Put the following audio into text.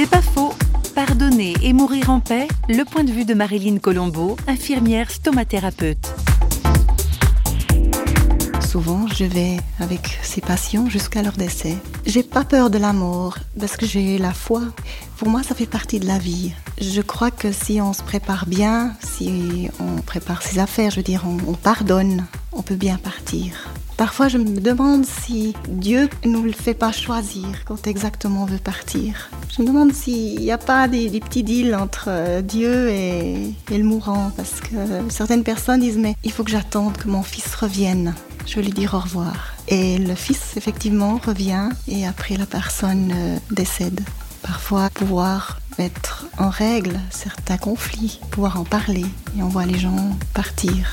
C'est pas faux. Pardonner et mourir en paix, le point de vue de Marilyn Colombo, infirmière stomathérapeute. Souvent, je vais avec ces patients jusqu'à leur décès. J'ai pas peur de la mort parce que j'ai la foi. Pour moi, ça fait partie de la vie. Je crois que si on se prépare bien, si on prépare ses affaires, je veux dire, on, on pardonne, on peut bien partir. Parfois, je me demande si Dieu ne nous le fait pas choisir quand exactement on veut partir. Je me demande s'il n'y a pas des, petits deals entre euh, Dieu et, et le mourant, parce que certaines personnes disent mais il faut que j'attende que mon fils revienne je lui dire au revoir. Et le fils, effectivement, revient et après la personne euh, décède. Parfois, pouvoir mettre en règle certains conflits, pouvoir en parler et on voit les gens partir.